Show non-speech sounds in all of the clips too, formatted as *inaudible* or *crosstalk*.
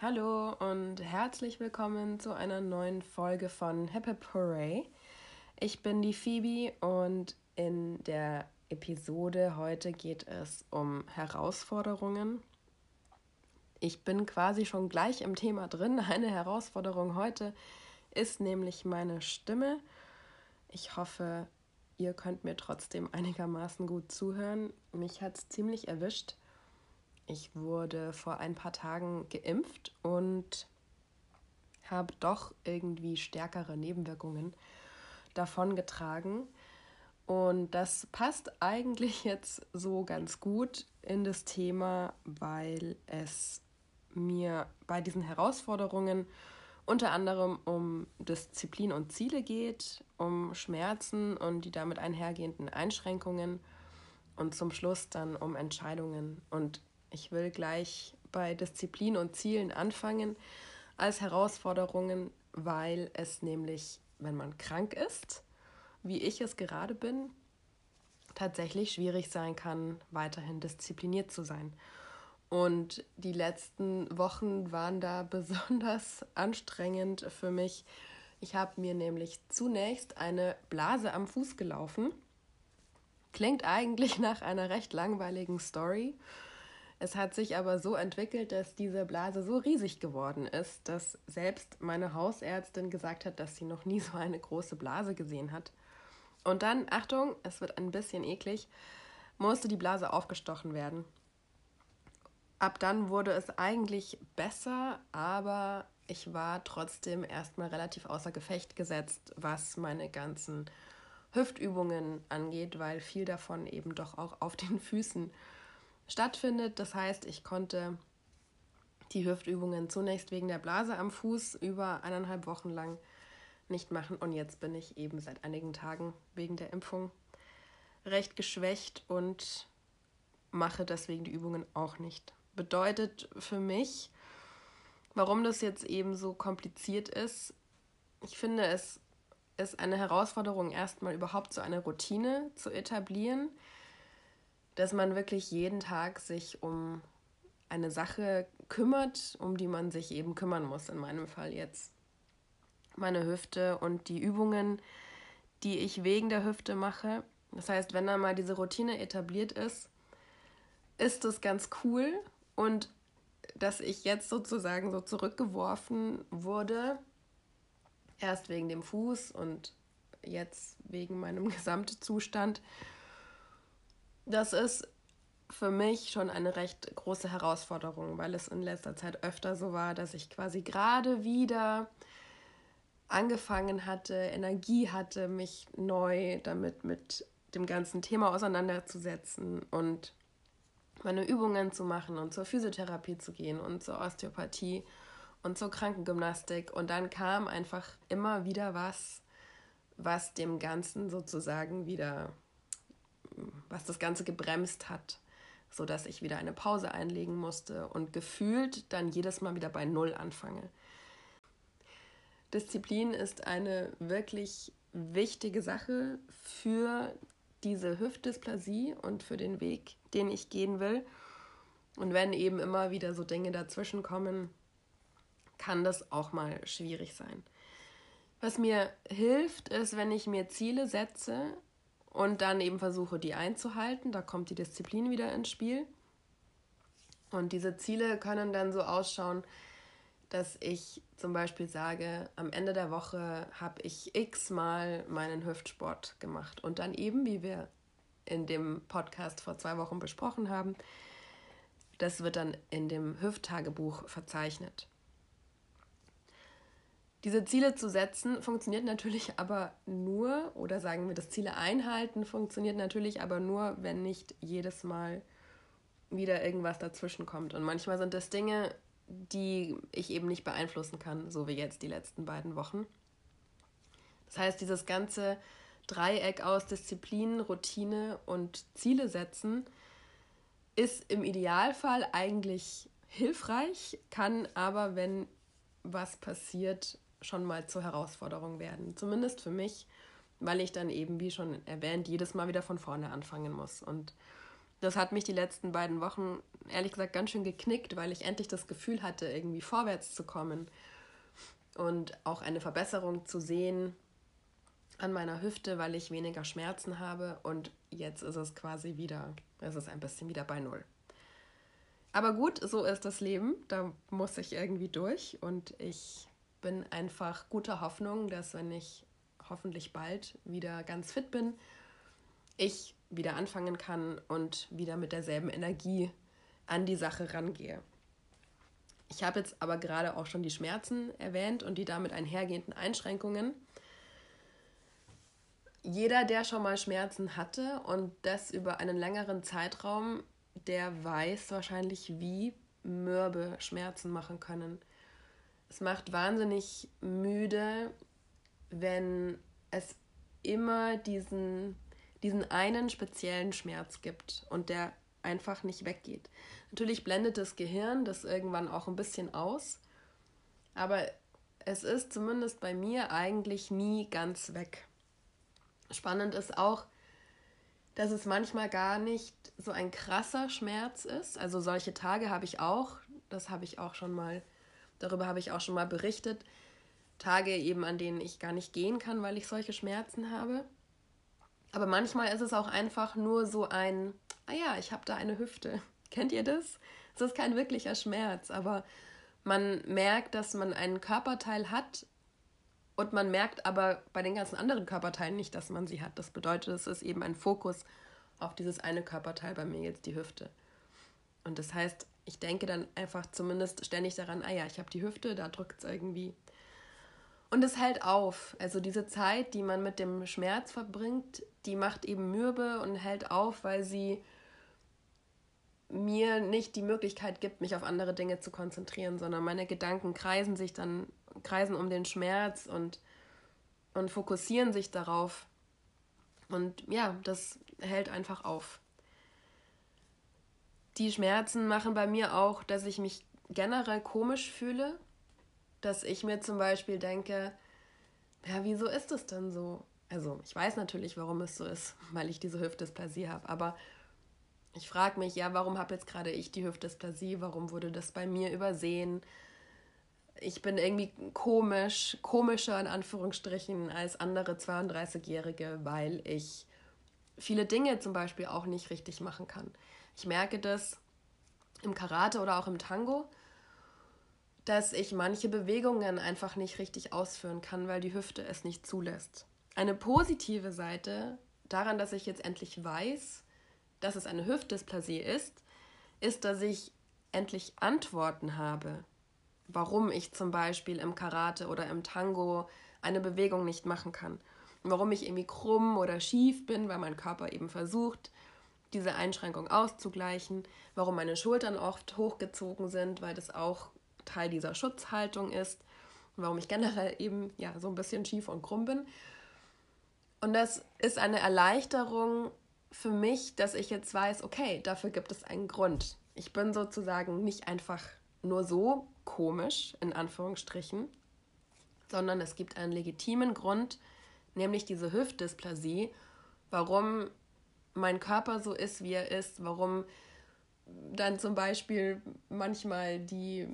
Hallo und herzlich willkommen zu einer neuen Folge von Happy Hooray. Ich bin die Phoebe und in der Episode heute geht es um Herausforderungen. Ich bin quasi schon gleich im Thema drin. Eine Herausforderung heute ist nämlich meine Stimme. Ich hoffe, ihr könnt mir trotzdem einigermaßen gut zuhören. Mich hat es ziemlich erwischt. Ich wurde vor ein paar Tagen geimpft und habe doch irgendwie stärkere Nebenwirkungen davongetragen. Und das passt eigentlich jetzt so ganz gut in das Thema, weil es mir bei diesen Herausforderungen unter anderem um Disziplin und Ziele geht, um Schmerzen und die damit einhergehenden Einschränkungen und zum Schluss dann um Entscheidungen. Und ich will gleich bei Disziplin und Zielen anfangen als Herausforderungen, weil es nämlich, wenn man krank ist, wie ich es gerade bin, tatsächlich schwierig sein kann, weiterhin diszipliniert zu sein. Und die letzten Wochen waren da *laughs* besonders anstrengend für mich. Ich habe mir nämlich zunächst eine Blase am Fuß gelaufen. Klingt eigentlich nach einer recht langweiligen Story. Es hat sich aber so entwickelt, dass diese Blase so riesig geworden ist, dass selbst meine Hausärztin gesagt hat, dass sie noch nie so eine große Blase gesehen hat. Und dann, Achtung, es wird ein bisschen eklig, musste die Blase aufgestochen werden. Ab dann wurde es eigentlich besser, aber ich war trotzdem erstmal relativ außer Gefecht gesetzt, was meine ganzen Hüftübungen angeht, weil viel davon eben doch auch auf den Füßen stattfindet. Das heißt, ich konnte die Hüftübungen zunächst wegen der Blase am Fuß über eineinhalb Wochen lang nicht machen und jetzt bin ich eben seit einigen Tagen wegen der Impfung recht geschwächt und mache deswegen die Übungen auch nicht. Bedeutet für mich, warum das jetzt eben so kompliziert ist, ich finde es ist eine Herausforderung, erstmal überhaupt so eine Routine zu etablieren, dass man wirklich jeden Tag sich um eine Sache kümmert, um die man sich eben kümmern muss. In meinem Fall jetzt meine Hüfte und die Übungen, die ich wegen der Hüfte mache. Das heißt, wenn dann mal diese Routine etabliert ist, ist es ganz cool und dass ich jetzt sozusagen so zurückgeworfen wurde, erst wegen dem Fuß und jetzt wegen meinem *laughs* Gesamtzustand, das ist für mich schon eine recht große Herausforderung, weil es in letzter Zeit öfter so war, dass ich quasi gerade wieder angefangen hatte, Energie hatte, mich neu damit mit dem ganzen Thema auseinanderzusetzen und meine Übungen zu machen und zur Physiotherapie zu gehen und zur Osteopathie und zur Krankengymnastik. Und dann kam einfach immer wieder was, was dem Ganzen sozusagen wieder was das Ganze gebremst hat, sodass ich wieder eine Pause einlegen musste und gefühlt dann jedes Mal wieder bei Null anfange. Disziplin ist eine wirklich wichtige Sache für diese Hüftdysplasie und für den Weg, den ich gehen will. Und wenn eben immer wieder so Dinge dazwischen kommen, kann das auch mal schwierig sein. Was mir hilft, ist, wenn ich mir Ziele setze und dann eben versuche, die einzuhalten. Da kommt die Disziplin wieder ins Spiel. Und diese Ziele können dann so ausschauen, dass ich zum Beispiel sage, am Ende der Woche habe ich x-mal meinen Hüftsport gemacht. Und dann eben, wie wir in dem Podcast vor zwei Wochen besprochen haben, das wird dann in dem Hüfttagebuch verzeichnet. Diese Ziele zu setzen funktioniert natürlich aber nur, oder sagen wir das Ziele einhalten, funktioniert natürlich aber nur, wenn nicht jedes Mal wieder irgendwas dazwischen kommt. Und manchmal sind das Dinge, die ich eben nicht beeinflussen kann, so wie jetzt die letzten beiden Wochen. Das heißt, dieses ganze Dreieck aus Disziplin, Routine und Ziele setzen ist im Idealfall eigentlich hilfreich, kann aber, wenn was passiert, schon mal zur Herausforderung werden. Zumindest für mich, weil ich dann eben, wie schon erwähnt, jedes Mal wieder von vorne anfangen muss. Und das hat mich die letzten beiden Wochen ehrlich gesagt ganz schön geknickt, weil ich endlich das Gefühl hatte, irgendwie vorwärts zu kommen und auch eine Verbesserung zu sehen an meiner Hüfte, weil ich weniger Schmerzen habe und jetzt ist es quasi wieder, es ist ein bisschen wieder bei Null. Aber gut, so ist das Leben, da muss ich irgendwie durch und ich bin einfach guter Hoffnung, dass wenn ich hoffentlich bald wieder ganz fit bin, ich wieder anfangen kann und wieder mit derselben Energie an die Sache rangehe. Ich habe jetzt aber gerade auch schon die Schmerzen erwähnt und die damit einhergehenden Einschränkungen. Jeder, der schon mal Schmerzen hatte und das über einen längeren Zeitraum, der weiß wahrscheinlich, wie mürbe Schmerzen machen können. Es macht wahnsinnig müde, wenn es immer diesen, diesen einen speziellen Schmerz gibt und der einfach nicht weggeht. Natürlich blendet das Gehirn das irgendwann auch ein bisschen aus, aber es ist zumindest bei mir eigentlich nie ganz weg. Spannend ist auch, dass es manchmal gar nicht so ein krasser Schmerz ist. Also solche Tage habe ich auch, das habe ich auch schon mal, darüber habe ich auch schon mal berichtet. Tage eben, an denen ich gar nicht gehen kann, weil ich solche Schmerzen habe. Aber manchmal ist es auch einfach nur so ein, ah ja, ich habe da eine Hüfte. *laughs* Kennt ihr das? Es ist kein wirklicher Schmerz, aber man merkt, dass man einen Körperteil hat und man merkt aber bei den ganzen anderen Körperteilen nicht, dass man sie hat. Das bedeutet, es ist eben ein Fokus auf dieses eine Körperteil, bei mir jetzt die Hüfte. Und das heißt, ich denke dann einfach zumindest ständig daran, ah ja, ich habe die Hüfte, da drückt es irgendwie. Und es hält auf. Also diese Zeit, die man mit dem Schmerz verbringt, die macht eben mürbe und hält auf, weil sie mir nicht die Möglichkeit gibt, mich auf andere Dinge zu konzentrieren, sondern meine Gedanken kreisen sich dann, kreisen um den Schmerz und, und fokussieren sich darauf. Und ja, das hält einfach auf. Die Schmerzen machen bei mir auch, dass ich mich generell komisch fühle, dass ich mir zum Beispiel denke, ja, wieso ist es denn so? Also ich weiß natürlich, warum es so ist, *laughs* weil ich diese Hüftdysplasie habe, aber ich frage mich, ja, warum habe jetzt gerade ich die Hüftdysplasie? Warum wurde das bei mir übersehen? Ich bin irgendwie komisch, komischer in Anführungsstrichen als andere 32-Jährige, weil ich viele Dinge zum Beispiel auch nicht richtig machen kann. Ich merke das im Karate oder auch im Tango, dass ich manche Bewegungen einfach nicht richtig ausführen kann, weil die Hüfte es nicht zulässt. Eine positive Seite daran, dass ich jetzt endlich weiß, dass es eine Hüftdysplasie ist, ist, dass ich endlich Antworten habe, warum ich zum Beispiel im Karate oder im Tango eine Bewegung nicht machen kann. warum ich irgendwie krumm oder schief bin, weil mein Körper eben versucht, diese Einschränkung auszugleichen. Warum meine Schultern oft hochgezogen sind, weil das auch Teil dieser Schutzhaltung ist. Warum ich generell eben ja so ein bisschen schief und krumm bin. Und das ist eine Erleichterung, für mich, dass ich jetzt weiß, okay, dafür gibt es einen Grund. Ich bin sozusagen nicht einfach nur so komisch, in Anführungsstrichen, sondern es gibt einen legitimen Grund, nämlich diese Hüftdysplasie, warum mein Körper so ist, wie er ist, warum dann zum Beispiel manchmal die,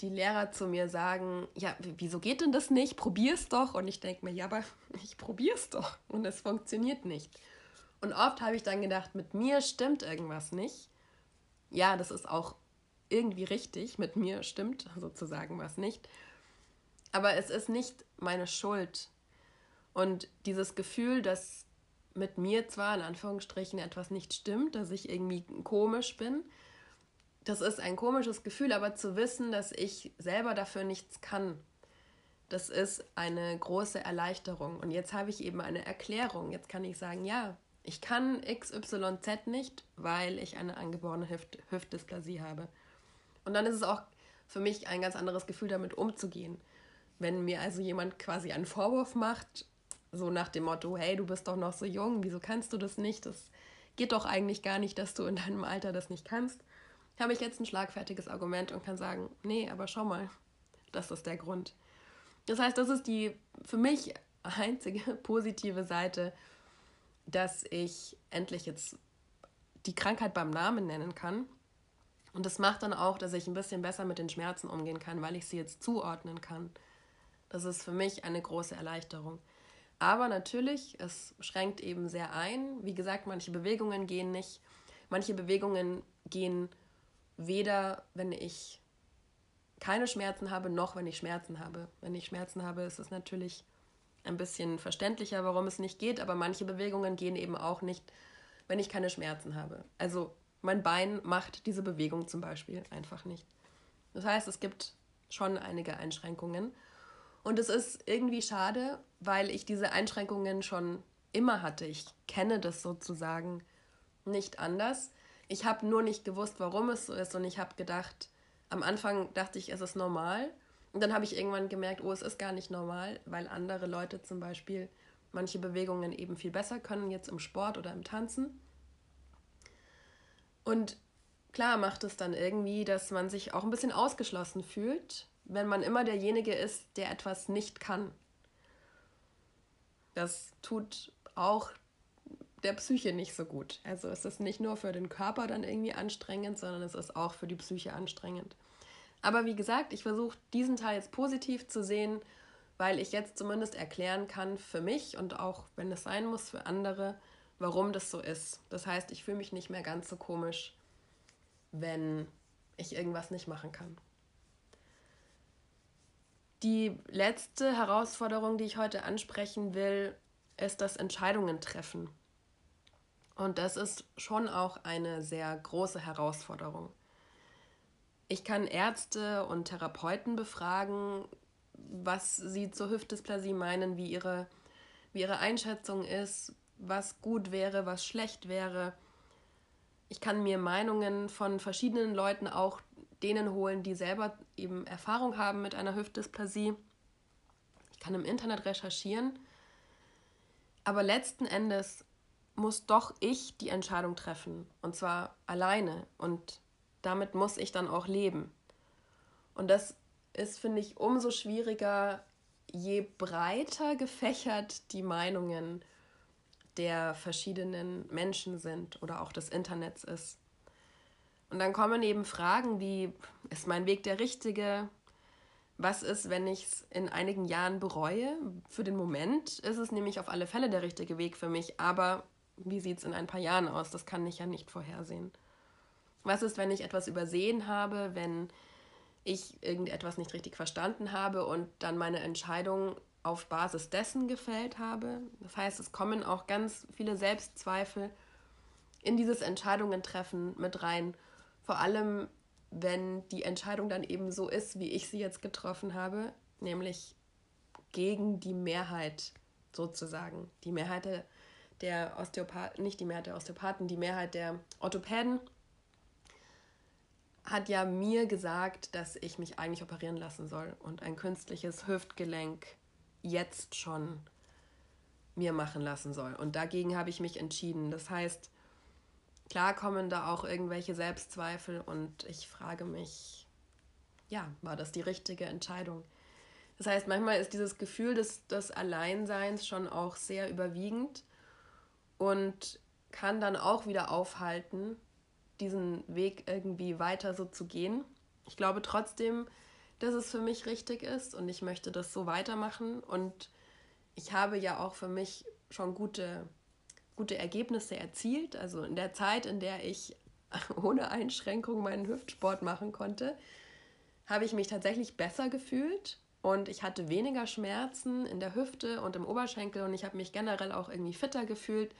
die Lehrer zu mir sagen, ja, wieso geht denn das nicht? Probier's doch. Und ich denke mir, ja, aber *laughs* ich probier's doch. Und es funktioniert nicht. Und oft habe ich dann gedacht, mit mir stimmt irgendwas nicht. Ja, das ist auch irgendwie richtig, mit mir stimmt sozusagen was nicht. Aber es ist nicht meine Schuld. Und dieses Gefühl, dass mit mir zwar in Anführungsstrichen etwas nicht stimmt, dass ich irgendwie komisch bin, das ist ein komisches Gefühl, aber zu wissen, dass ich selber dafür nichts kann, das ist eine große Erleichterung. Und jetzt habe ich eben eine Erklärung. Jetzt kann ich sagen, ja, ich kann XYZ nicht, weil ich eine angeborene Hüft Hüftdysplasie habe. Und dann ist es auch für mich ein ganz anderes Gefühl, damit umzugehen. Wenn mir also jemand quasi einen Vorwurf macht, so nach dem Motto, hey, du bist doch noch so jung, wieso kannst du das nicht? Das geht doch eigentlich gar nicht, dass du in deinem Alter das nicht kannst. Habe ich jetzt ein schlagfertiges Argument und kann sagen, nee, aber schau mal, das ist der Grund. Das heißt, das ist die für mich einzige *laughs* positive Seite, dass ich endlich jetzt die Krankheit beim Namen nennen kann. Und das macht dann auch, dass ich ein bisschen besser mit den Schmerzen umgehen kann, weil ich sie jetzt zuordnen kann. Das ist für mich eine große Erleichterung. Aber natürlich, es schränkt eben sehr ein. Wie gesagt, manche Bewegungen gehen nicht. Manche Bewegungen gehen weder, wenn ich keine Schmerzen habe, noch wenn ich Schmerzen habe. Wenn ich Schmerzen habe, ist es natürlich ein bisschen verständlicher, warum es nicht geht, aber manche Bewegungen gehen eben auch nicht, wenn ich keine Schmerzen habe. Also mein Bein macht diese Bewegung zum Beispiel einfach nicht. Das heißt, es gibt schon einige Einschränkungen. Und es ist irgendwie schade, weil ich diese Einschränkungen schon immer hatte. Ich kenne das sozusagen nicht anders. Ich habe nur nicht gewusst, warum es so ist und ich habe gedacht, am Anfang dachte ich, es ist normal. Und dann habe ich irgendwann gemerkt, oh, es ist gar nicht normal, weil andere Leute zum Beispiel manche Bewegungen eben viel besser können, jetzt im Sport oder im Tanzen. Und klar macht es dann irgendwie, dass man sich auch ein bisschen ausgeschlossen fühlt, wenn man immer derjenige ist, der etwas nicht kann. Das tut auch der Psyche nicht so gut. Also es ist nicht nur für den Körper dann irgendwie anstrengend, sondern es ist auch für die Psyche anstrengend. Aber wie gesagt, ich versuche diesen Teil jetzt positiv zu sehen, weil ich jetzt zumindest erklären kann für mich und auch, wenn es sein muss, für andere, warum das so ist. Das heißt, ich fühle mich nicht mehr ganz so komisch, wenn ich irgendwas nicht machen kann. Die letzte Herausforderung, die ich heute ansprechen will, ist das Entscheidungen treffen. Und das ist schon auch eine sehr große Herausforderung. Ich kann Ärzte und Therapeuten befragen, was sie zur Hüftdysplasie meinen, wie ihre, wie ihre Einschätzung ist, was gut wäre, was schlecht wäre. Ich kann mir Meinungen von verschiedenen Leuten, auch denen holen, die selber eben Erfahrung haben mit einer Hüftdysplasie. Ich kann im Internet recherchieren. Aber letzten Endes muss doch ich die Entscheidung treffen. Und zwar alleine. Und damit muss ich dann auch leben. Und das ist, finde ich, umso schwieriger, je breiter gefächert die Meinungen der verschiedenen Menschen sind oder auch des Internets ist. Und dann kommen eben Fragen wie, ist mein Weg der richtige? Was ist, wenn ich es in einigen Jahren bereue? Für den Moment ist es nämlich auf alle Fälle der richtige Weg für mich, aber wie sieht es in ein paar Jahren aus? Das kann ich ja nicht vorhersehen. Was ist, wenn ich etwas übersehen habe, wenn ich irgendetwas nicht richtig verstanden habe und dann meine Entscheidung auf Basis dessen gefällt habe? Das heißt, es kommen auch ganz viele Selbstzweifel in dieses Entscheidungen treffen mit rein. Vor allem, wenn die Entscheidung dann eben so ist, wie ich sie jetzt getroffen habe, nämlich gegen die Mehrheit sozusagen. Die Mehrheit der Osteopathen, nicht die Mehrheit der Osteopathen, die Mehrheit der Orthopäden hat ja mir gesagt, dass ich mich eigentlich operieren lassen soll und ein künstliches Hüftgelenk jetzt schon mir machen lassen soll. Und dagegen habe ich mich entschieden. Das heißt, klar kommen da auch irgendwelche Selbstzweifel und ich frage mich, ja, war das die richtige Entscheidung? Das heißt, manchmal ist dieses Gefühl des, des Alleinseins schon auch sehr überwiegend und kann dann auch wieder aufhalten, diesen Weg irgendwie weiter so zu gehen. Ich glaube trotzdem, dass es für mich richtig ist und ich möchte das so weitermachen und ich habe ja auch für mich schon gute, gute Ergebnisse erzielt. Also in der Zeit, in der ich *laughs* ohne Einschränkung meinen Hüftsport machen konnte, habe ich mich tatsächlich besser gefühlt und ich hatte weniger Schmerzen in der Hüfte und im Oberschenkel und ich habe mich generell auch irgendwie fitter gefühlt.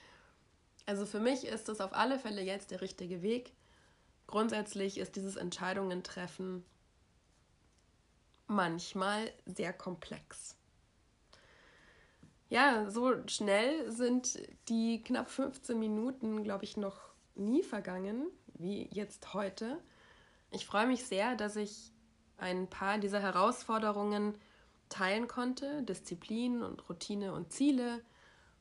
Also für mich ist das auf alle Fälle jetzt der richtige Weg. Grundsätzlich ist dieses Entscheidungen treffen manchmal sehr komplex. Ja, so schnell sind die knapp 15 Minuten, glaube ich, noch nie vergangen, wie jetzt heute. Ich freue mich sehr, dass ich ein paar dieser Herausforderungen teilen konnte. Disziplin und Routine und Ziele,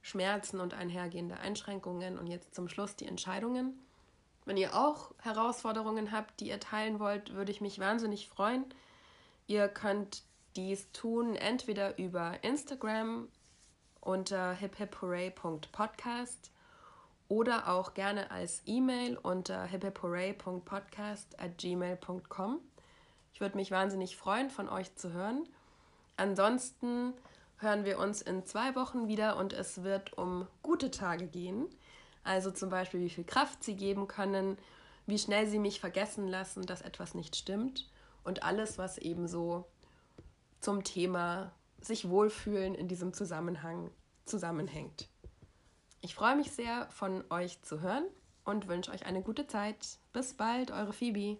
Schmerzen und einhergehende Einschränkungen und jetzt zum Schluss die Entscheidungen. Wenn ihr auch Herausforderungen habt, die ihr teilen wollt, würde ich mich wahnsinnig freuen. Ihr könnt dies tun entweder über Instagram unter hiphipHooray.podcast oder auch gerne als E-Mail unter hiphipHooray.podcast at gmail.com. Ich würde mich wahnsinnig freuen, von euch zu hören. Ansonsten hören wir uns in zwei Wochen wieder und es wird um gute Tage gehen. Also zum Beispiel, wie viel Kraft sie geben können, wie schnell sie mich vergessen lassen, dass etwas nicht stimmt und alles, was eben so zum Thema sich wohlfühlen in diesem Zusammenhang zusammenhängt. Ich freue mich sehr, von euch zu hören und wünsche euch eine gute Zeit. Bis bald, eure Phoebe.